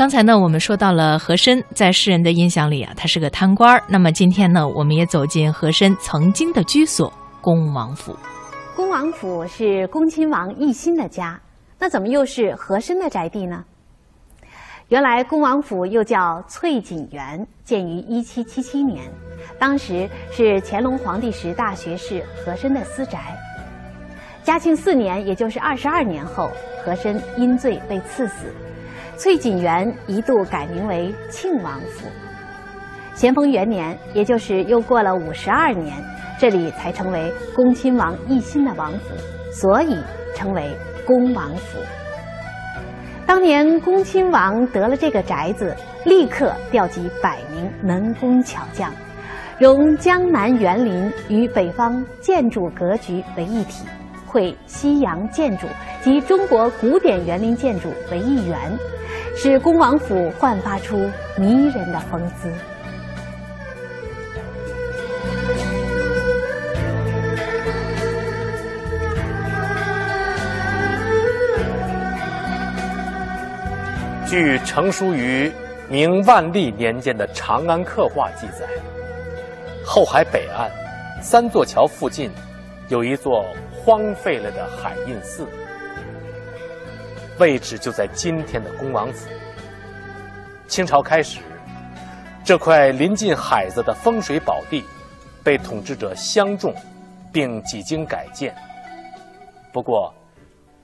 刚才呢，我们说到了和珅，在世人的印象里啊，他是个贪官。那么今天呢，我们也走进和珅曾经的居所——恭王府。恭王府是恭亲王奕欣的家，那怎么又是和珅的宅地呢？原来恭王府又叫翠锦园，建于一七七七年，当时是乾隆皇帝时大学士和珅的私宅。嘉庆四年，也就是二十二年后，和珅因罪被赐死，翠锦园一度改名为庆王府。咸丰元年，也就是又过了五十二年，这里才成为恭亲王奕欣的王府，所以称为恭王府。当年恭亲王得了这个宅子，立刻调集百名能工巧匠，融江南园林与北方建筑格局为一体，会西洋建筑及中国古典园林建筑为一员，使恭王府焕发出迷人的风姿。据成书于明万历年间的《长安刻画》记载，后海北岸三座桥附近有一座荒废了的海印寺，位置就在今天的恭王府。清朝开始，这块临近海子的风水宝地被统治者相中，并几经改建。不过，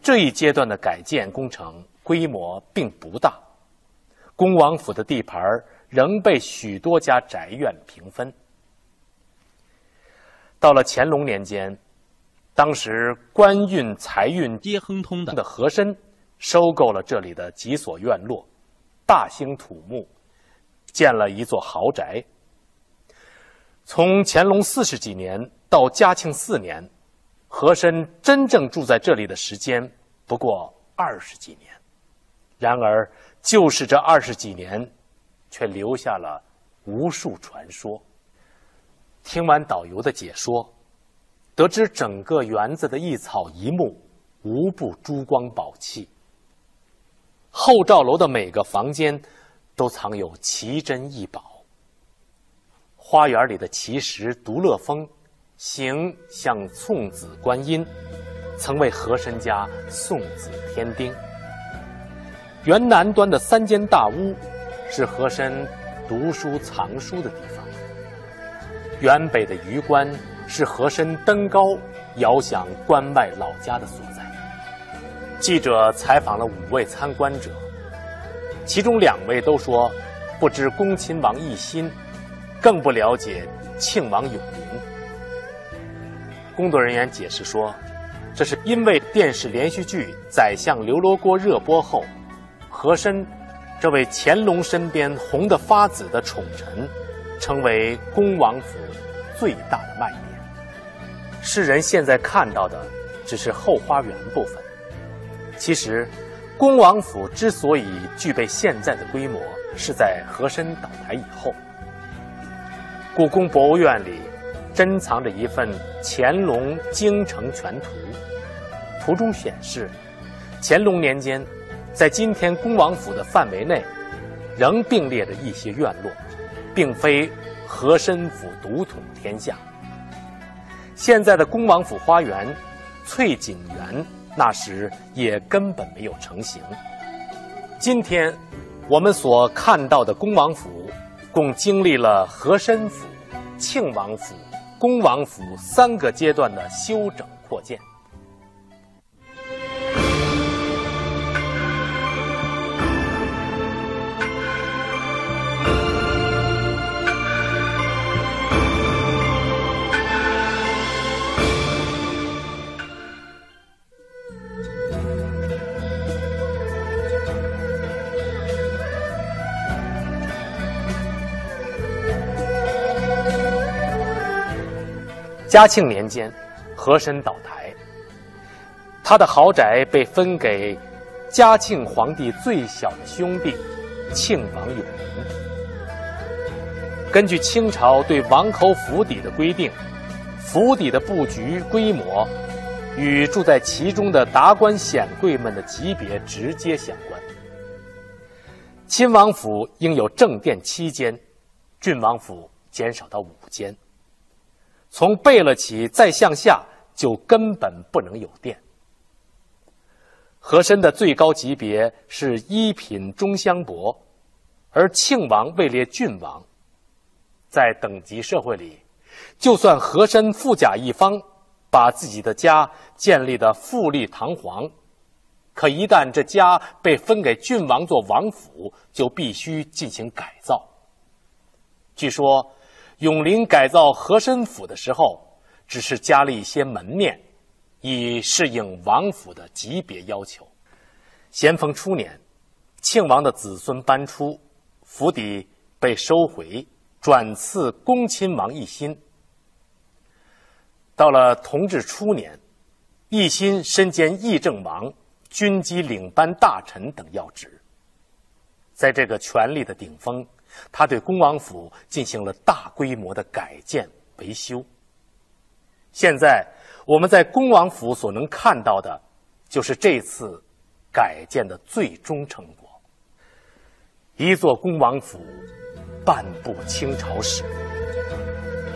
这一阶段的改建工程。规模并不大，恭王府的地盘仍被许多家宅院平分。到了乾隆年间，当时官运财运皆亨通的和珅，收购了这里的几所院落，大兴土木，建了一座豪宅。从乾隆四十几年到嘉庆四年，和珅真正住在这里的时间不过二十几年。然而，就是这二十几年，却留下了无数传说。听完导游的解说，得知整个园子的一草一木无不珠光宝气。后罩楼的每个房间都藏有奇珍异宝。花园里的奇石独乐峰，形像送子观音，曾为和珅家送子添丁。园南端的三间大屋，是和珅读书藏书的地方。园北的榆关是和珅登高遥想关外老家的所在。记者采访了五位参观者，其中两位都说不知恭亲王奕欣，更不了解庆王永宁。工作人员解释说，这是因为电视连续剧《宰相刘罗锅》热播后。和珅，这位乾隆身边红得发紫的宠臣，成为恭王府最大的卖点。世人现在看到的只是后花园部分，其实，恭王府之所以具备现在的规模，是在和珅倒台以后。故宫博物院里珍藏着一份《乾隆京城全图》，图中显示，乾隆年间。在今天恭王府的范围内，仍并列着一些院落，并非和珅府独统天下。现在的恭王府花园、翠锦园，那时也根本没有成型。今天我们所看到的恭王府，共经历了和珅府、庆王府、恭王府三个阶段的修整扩建。嘉庆年间，和珅倒台，他的豪宅被分给嘉庆皇帝最小的兄弟庆王永宁。根据清朝对王侯府邸的规定，府邸的布局规模与住在其中的达官显贵们的级别直接相关。亲王府应有正殿七间，郡王府减少到五间。从贝勒起再向下，就根本不能有殿。和珅的最高级别是一品中香伯，而庆王位列郡王。在等级社会里，就算和珅富甲一方，把自己的家建立的富丽堂皇，可一旦这家被分给郡王做王府，就必须进行改造。据说，永陵改造和珅府的时候，只是加了一些门面。以适应王府的级别要求。咸丰初年，庆王的子孙搬出，府邸被收回，转赐恭亲王奕欣。到了同治初年，奕欣身兼议政王、军机领班大臣等要职。在这个权力的顶峰，他对恭王府进行了大规模的改建维修。现在。我们在恭王府所能看到的，就是这次改建的最终成果。一座恭王府，半部清朝史。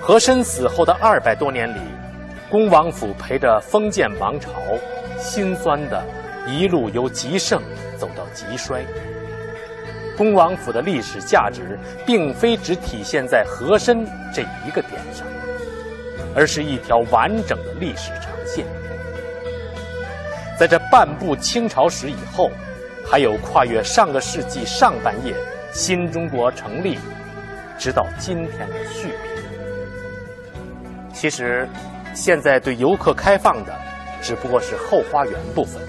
和珅死后的二百多年里，恭王府陪着封建王朝，辛酸的一路由极盛走到极衰。恭王府的历史价值，并非只体现在和珅这一个点上。而是一条完整的历史长线，在这半部清朝史以后，还有跨越上个世纪上半叶新中国成立，直到今天的续篇。其实，现在对游客开放的只不过是后花园部分，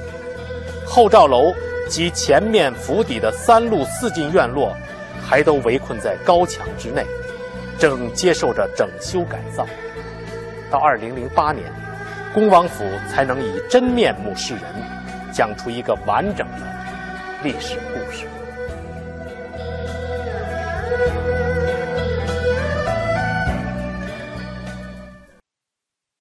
后赵楼及前面府邸的三路四进院落，还都围困在高墙之内，正接受着整修改造。到二零零八年，恭王府才能以真面目示人，讲出一个完整的历史故事。